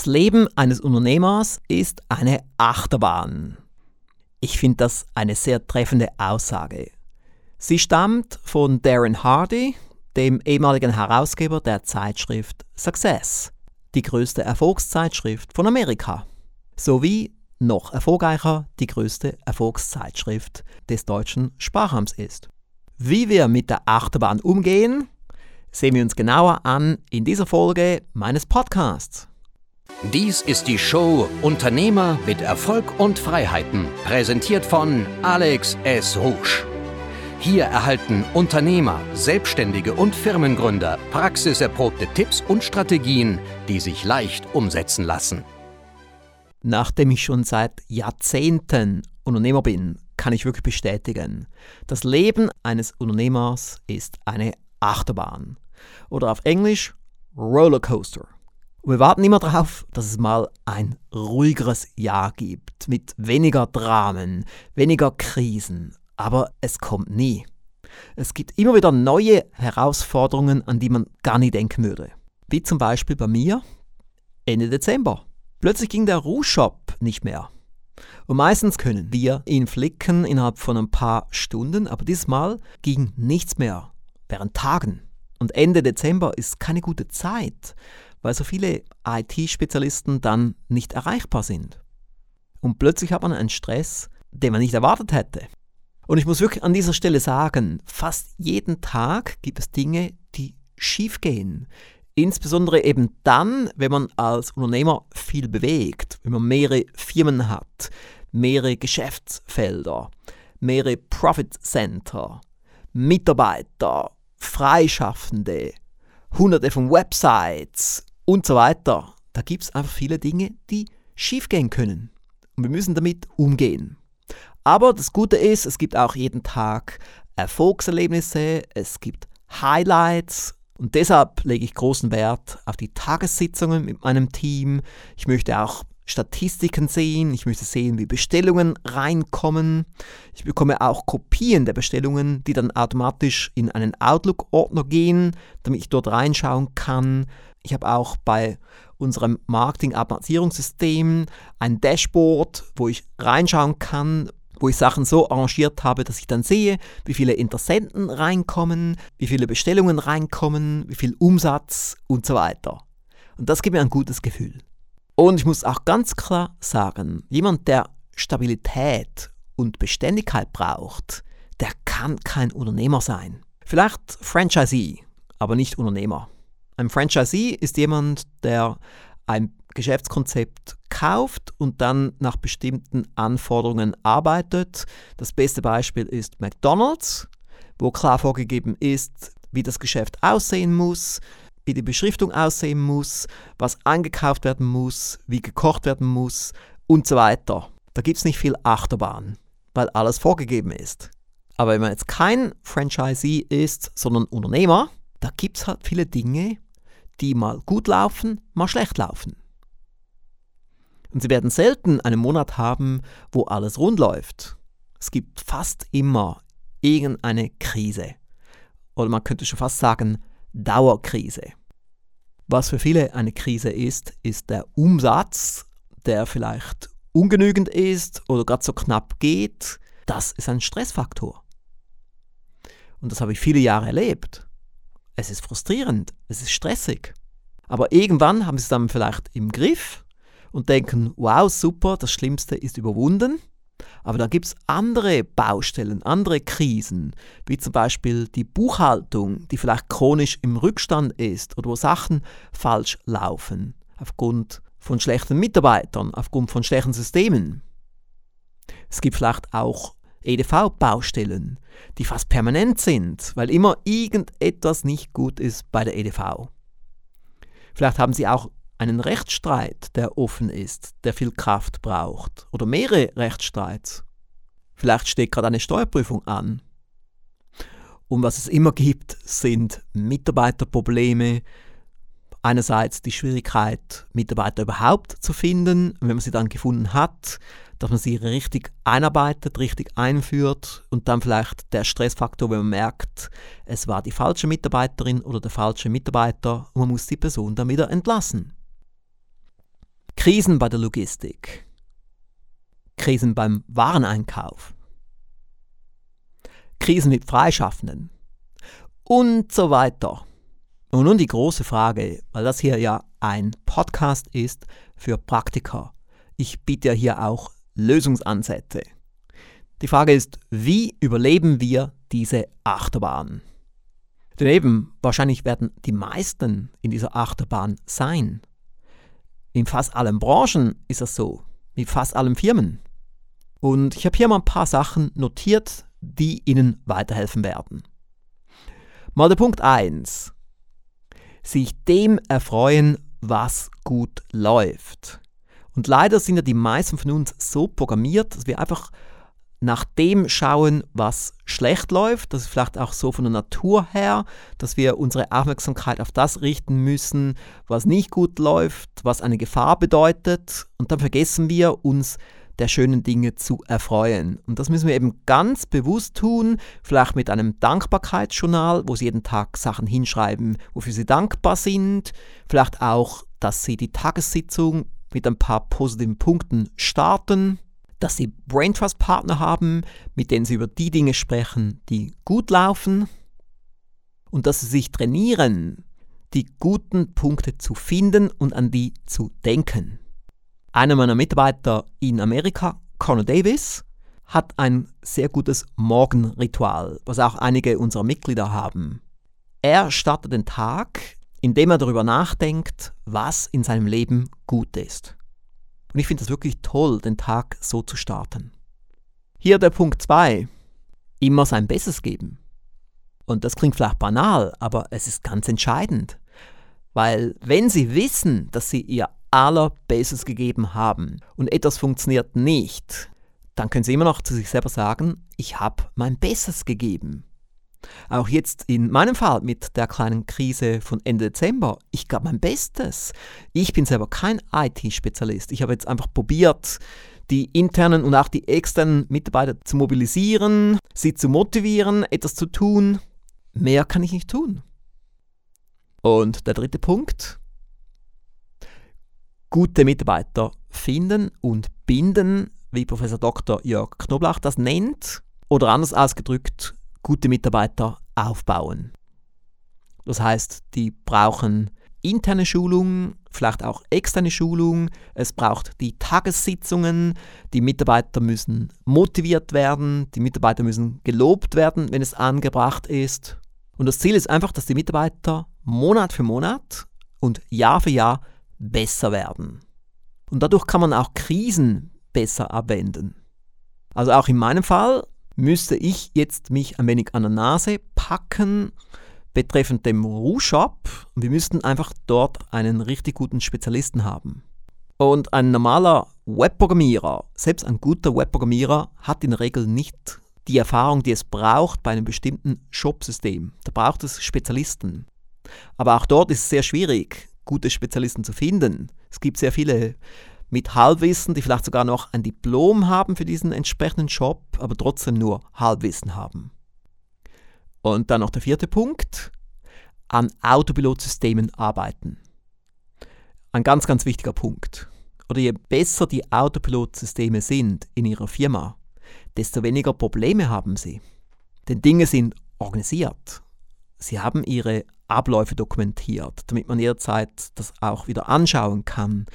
Das Leben eines Unternehmers ist eine Achterbahn. Ich finde das eine sehr treffende Aussage. Sie stammt von Darren Hardy, dem ehemaligen Herausgeber der Zeitschrift Success, die größte Erfolgszeitschrift von Amerika, sowie noch erfolgreicher die größte Erfolgszeitschrift des deutschen Sprachraums ist. Wie wir mit der Achterbahn umgehen, sehen wir uns genauer an in dieser Folge meines Podcasts. Dies ist die Show Unternehmer mit Erfolg und Freiheiten, präsentiert von Alex S. Rouge. Hier erhalten Unternehmer, Selbstständige und Firmengründer praxiserprobte Tipps und Strategien, die sich leicht umsetzen lassen. Nachdem ich schon seit Jahrzehnten Unternehmer bin, kann ich wirklich bestätigen, das Leben eines Unternehmers ist eine Achterbahn. Oder auf Englisch Rollercoaster. Wir warten immer darauf, dass es mal ein ruhigeres Jahr gibt, mit weniger Dramen, weniger Krisen. Aber es kommt nie. Es gibt immer wieder neue Herausforderungen, an die man gar nicht denken würde. Wie zum Beispiel bei mir Ende Dezember. Plötzlich ging der Rouge-Shop nicht mehr. Und meistens können wir ihn flicken innerhalb von ein paar Stunden, aber diesmal ging nichts mehr während Tagen. Und Ende Dezember ist keine gute Zeit, weil so viele IT-Spezialisten dann nicht erreichbar sind. Und plötzlich hat man einen Stress, den man nicht erwartet hätte. Und ich muss wirklich an dieser Stelle sagen, fast jeden Tag gibt es Dinge, die schief gehen. Insbesondere eben dann, wenn man als Unternehmer viel bewegt, wenn man mehrere Firmen hat, mehrere Geschäftsfelder, mehrere Profit Center, Mitarbeiter, Freischaffende, hunderte von Websites und so weiter. Da gibt es einfach viele Dinge, die schiefgehen können. Und wir müssen damit umgehen. Aber das Gute ist, es gibt auch jeden Tag Erfolgserlebnisse, es gibt Highlights und deshalb lege ich großen Wert auf die Tagessitzungen mit meinem Team. Ich möchte auch Statistiken sehen, ich möchte sehen, wie Bestellungen reinkommen. Ich bekomme auch Kopien der Bestellungen, die dann automatisch in einen Outlook-Ordner gehen, damit ich dort reinschauen kann. Ich habe auch bei unserem Marketing-Automatisierungssystem ein Dashboard, wo ich reinschauen kann, wo ich Sachen so arrangiert habe, dass ich dann sehe, wie viele Interessenten reinkommen, wie viele Bestellungen reinkommen, wie viel Umsatz und so weiter. Und das gibt mir ein gutes Gefühl. Und ich muss auch ganz klar sagen, jemand, der Stabilität und Beständigkeit braucht, der kann kein Unternehmer sein. Vielleicht Franchisee, aber nicht Unternehmer. Ein Franchisee ist jemand, der ein Geschäftskonzept kauft und dann nach bestimmten Anforderungen arbeitet. Das beste Beispiel ist McDonald's, wo klar vorgegeben ist, wie das Geschäft aussehen muss, wie die Beschriftung aussehen muss, was eingekauft werden muss, wie gekocht werden muss und so weiter. Da gibt es nicht viel Achterbahn, weil alles vorgegeben ist. Aber wenn man jetzt kein Franchisee ist, sondern Unternehmer, da gibt es halt viele Dinge, die mal gut laufen, mal schlecht laufen. Und Sie werden selten einen Monat haben, wo alles rund läuft. Es gibt fast immer irgendeine Krise. Oder man könnte schon fast sagen, Dauerkrise. Was für viele eine Krise ist, ist der Umsatz, der vielleicht ungenügend ist oder gerade so knapp geht. Das ist ein Stressfaktor. Und das habe ich viele Jahre erlebt. Es ist frustrierend, es ist stressig. Aber irgendwann haben sie es dann vielleicht im Griff und denken, wow, super, das Schlimmste ist überwunden. Aber da gibt es andere Baustellen, andere Krisen, wie zum Beispiel die Buchhaltung, die vielleicht chronisch im Rückstand ist oder wo Sachen falsch laufen, aufgrund von schlechten Mitarbeitern, aufgrund von schlechten Systemen. Es gibt vielleicht auch EDV-Baustellen, die fast permanent sind, weil immer irgendetwas nicht gut ist bei der EDV. Vielleicht haben Sie auch einen Rechtsstreit, der offen ist, der viel Kraft braucht, oder mehrere Rechtsstreits. Vielleicht steht gerade eine Steuerprüfung an. Und was es immer gibt, sind Mitarbeiterprobleme. Einerseits die Schwierigkeit, Mitarbeiter überhaupt zu finden. Wenn man sie dann gefunden hat, dass man sie richtig einarbeitet, richtig einführt und dann vielleicht der Stressfaktor, wenn man merkt, es war die falsche Mitarbeiterin oder der falsche Mitarbeiter und man muss die Person dann wieder entlassen. Krisen bei der Logistik, Krisen beim Wareneinkauf, Krisen mit Freischaffenden und so weiter. Und nun die große Frage, weil das hier ja ein Podcast ist für Praktiker. Ich biete ja hier auch Lösungsansätze. Die Frage ist, wie überleben wir diese Achterbahn? Denn eben, wahrscheinlich werden die meisten in dieser Achterbahn sein. In fast allen Branchen ist das so, in fast allen Firmen. Und ich habe hier mal ein paar Sachen notiert, die Ihnen weiterhelfen werden. Mal der Punkt 1. Sich dem erfreuen, was gut läuft. Und leider sind ja die meisten von uns so programmiert, dass wir einfach nach dem schauen, was schlecht läuft. Das ist vielleicht auch so von der Natur her, dass wir unsere Aufmerksamkeit auf das richten müssen, was nicht gut läuft, was eine Gefahr bedeutet. Und dann vergessen wir uns der schönen Dinge zu erfreuen. Und das müssen wir eben ganz bewusst tun, vielleicht mit einem Dankbarkeitsjournal, wo Sie jeden Tag Sachen hinschreiben, wofür Sie dankbar sind. Vielleicht auch, dass Sie die Tagessitzung mit ein paar positiven Punkten starten dass sie Brain Trust Partner haben, mit denen sie über die Dinge sprechen, die gut laufen und dass sie sich trainieren, die guten Punkte zu finden und an die zu denken. Einer meiner Mitarbeiter in Amerika, Connor Davis, hat ein sehr gutes Morgenritual, was auch einige unserer Mitglieder haben. Er startet den Tag, indem er darüber nachdenkt, was in seinem Leben gut ist. Und ich finde es wirklich toll, den Tag so zu starten. Hier der Punkt 2. Immer sein Bestes geben. Und das klingt vielleicht banal, aber es ist ganz entscheidend. Weil wenn Sie wissen, dass Sie Ihr allerbestes gegeben haben und etwas funktioniert nicht, dann können Sie immer noch zu sich selber sagen, ich habe mein Bestes gegeben. Auch jetzt in meinem Fall mit der kleinen Krise von Ende Dezember, ich gab mein Bestes. Ich bin selber kein IT-Spezialist. Ich habe jetzt einfach probiert, die internen und auch die externen Mitarbeiter zu mobilisieren, sie zu motivieren, etwas zu tun. Mehr kann ich nicht tun. Und der dritte Punkt. Gute Mitarbeiter finden und binden, wie Professor Dr. Jörg Knoblach das nennt. Oder anders ausgedrückt, gute Mitarbeiter aufbauen. Das heißt, die brauchen interne Schulung, vielleicht auch externe Schulung. Es braucht die Tagessitzungen. Die Mitarbeiter müssen motiviert werden. Die Mitarbeiter müssen gelobt werden, wenn es angebracht ist. Und das Ziel ist einfach, dass die Mitarbeiter Monat für Monat und Jahr für Jahr besser werden. Und dadurch kann man auch Krisen besser abwenden. Also auch in meinem Fall müsste ich jetzt mich ein wenig an der Nase packen betreffend dem Rouge-Shop. Wir müssten einfach dort einen richtig guten Spezialisten haben. Und ein normaler Webprogrammierer, selbst ein guter Webprogrammierer, hat in der Regel nicht die Erfahrung, die es braucht bei einem bestimmten Shop-System. Da braucht es Spezialisten. Aber auch dort ist es sehr schwierig, gute Spezialisten zu finden. Es gibt sehr viele mit Halbwissen, die vielleicht sogar noch ein Diplom haben für diesen entsprechenden Job, aber trotzdem nur Halbwissen haben. Und dann noch der vierte Punkt, an Autopilotsystemen arbeiten. Ein ganz, ganz wichtiger Punkt. Oder je besser die Autopilotsysteme sind in Ihrer Firma, desto weniger Probleme haben Sie. Denn Dinge sind organisiert. Sie haben Ihre Abläufe dokumentiert, damit man jederzeit das auch wieder anschauen kann.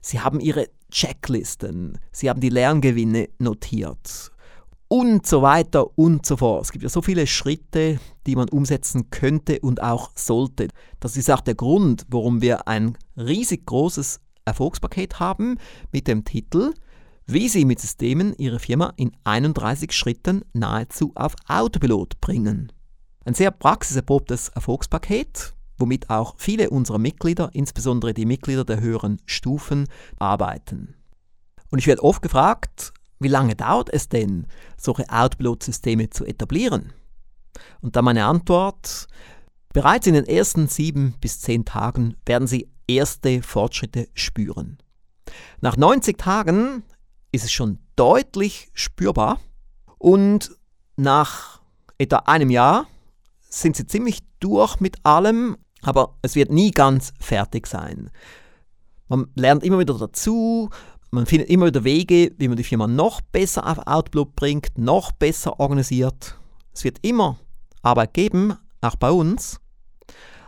Sie haben ihre Checklisten, sie haben die Lerngewinne notiert und so weiter und so fort. Es gibt ja so viele Schritte, die man umsetzen könnte und auch sollte. Das ist auch der Grund, warum wir ein riesig großes Erfolgspaket haben mit dem Titel Wie Sie mit Systemen Ihre Firma in 31 Schritten nahezu auf Autopilot bringen. Ein sehr praxiserprobtes Erfolgspaket, womit auch viele unserer Mitglieder, insbesondere die Mitglieder der höheren Stufen, arbeiten. Und ich werde oft gefragt, wie lange dauert es denn, solche Autopilot-Systeme zu etablieren? Und da meine Antwort, bereits in den ersten sieben bis zehn Tagen werden Sie erste Fortschritte spüren. Nach 90 Tagen ist es schon deutlich spürbar und nach etwa einem Jahr sind Sie ziemlich durch mit allem aber es wird nie ganz fertig sein. Man lernt immer wieder dazu, man findet immer wieder Wege, wie man die Firma noch besser auf Outlook bringt, noch besser organisiert. Es wird immer Arbeit geben, auch bei uns.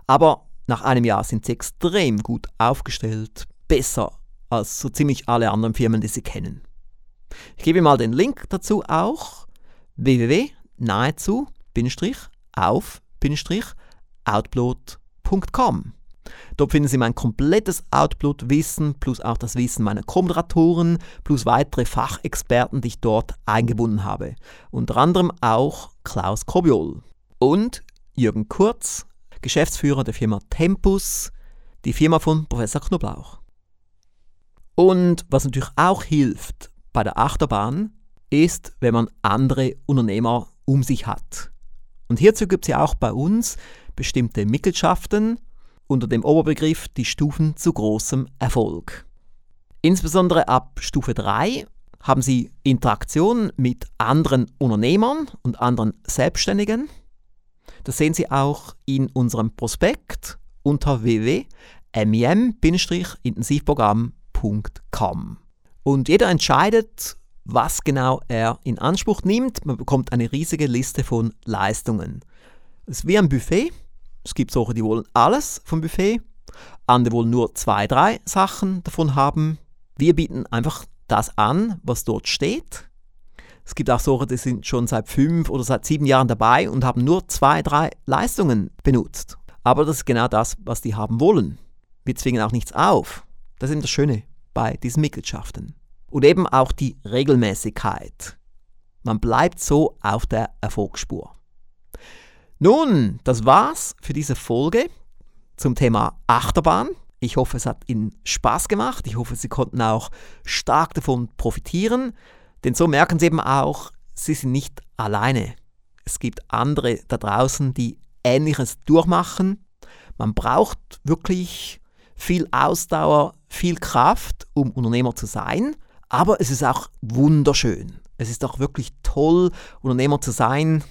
Aber nach einem Jahr sind sie extrem gut aufgestellt, besser als so ziemlich alle anderen Firmen, die sie kennen. Ich gebe mal den Link dazu auch www.nahezu-auf-outplot.com. Dort finden Sie mein komplettes Outplot-Wissen plus auch das Wissen meiner Co-Moderatoren plus weitere Fachexperten, die ich dort eingebunden habe. Unter anderem auch Klaus Kobiol und Jürgen Kurz, Geschäftsführer der Firma Tempus, die Firma von Professor Knoblauch. Und was natürlich auch hilft bei der Achterbahn, ist, wenn man andere Unternehmer um sich hat. Und hierzu gibt es ja auch bei uns bestimmte Mitgliedschaften unter dem Oberbegriff die Stufen zu großem Erfolg. Insbesondere ab Stufe 3 haben Sie Interaktion mit anderen Unternehmern und anderen Selbstständigen. Das sehen Sie auch in unserem Prospekt unter www.mim-intensivprogramm.com. Und jeder entscheidet, was genau er in Anspruch nimmt. Man bekommt eine riesige Liste von Leistungen. Es ist wie ein Buffet. Es gibt solche, die wollen alles vom Buffet. Andere wollen nur zwei, drei Sachen davon haben. Wir bieten einfach das an, was dort steht. Es gibt auch solche, die sind schon seit fünf oder seit sieben Jahren dabei und haben nur zwei, drei Leistungen benutzt. Aber das ist genau das, was die haben wollen. Wir zwingen auch nichts auf. Das ist eben das Schöne bei diesen Mitgliedschaften. Und eben auch die Regelmäßigkeit. Man bleibt so auf der Erfolgsspur. Nun, das war's für diese Folge zum Thema Achterbahn. Ich hoffe, es hat Ihnen Spaß gemacht. Ich hoffe, Sie konnten auch stark davon profitieren. Denn so merken Sie eben auch, Sie sind nicht alleine. Es gibt andere da draußen, die Ähnliches durchmachen. Man braucht wirklich viel Ausdauer, viel Kraft, um Unternehmer zu sein. Aber es ist auch wunderschön. Es ist auch wirklich toll, Unternehmer zu sein,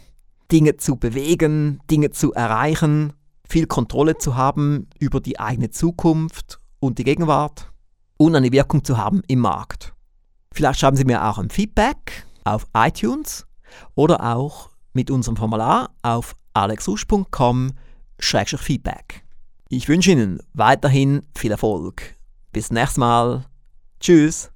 Dinge zu bewegen, Dinge zu erreichen, viel Kontrolle zu haben über die eigene Zukunft und die Gegenwart und eine Wirkung zu haben im Markt. Vielleicht schreiben Sie mir auch ein Feedback auf iTunes oder auch mit unserem Formular auf alexusch.com-feedback. Ich wünsche Ihnen weiterhin viel Erfolg. Bis nächstes Mal. Tschüss.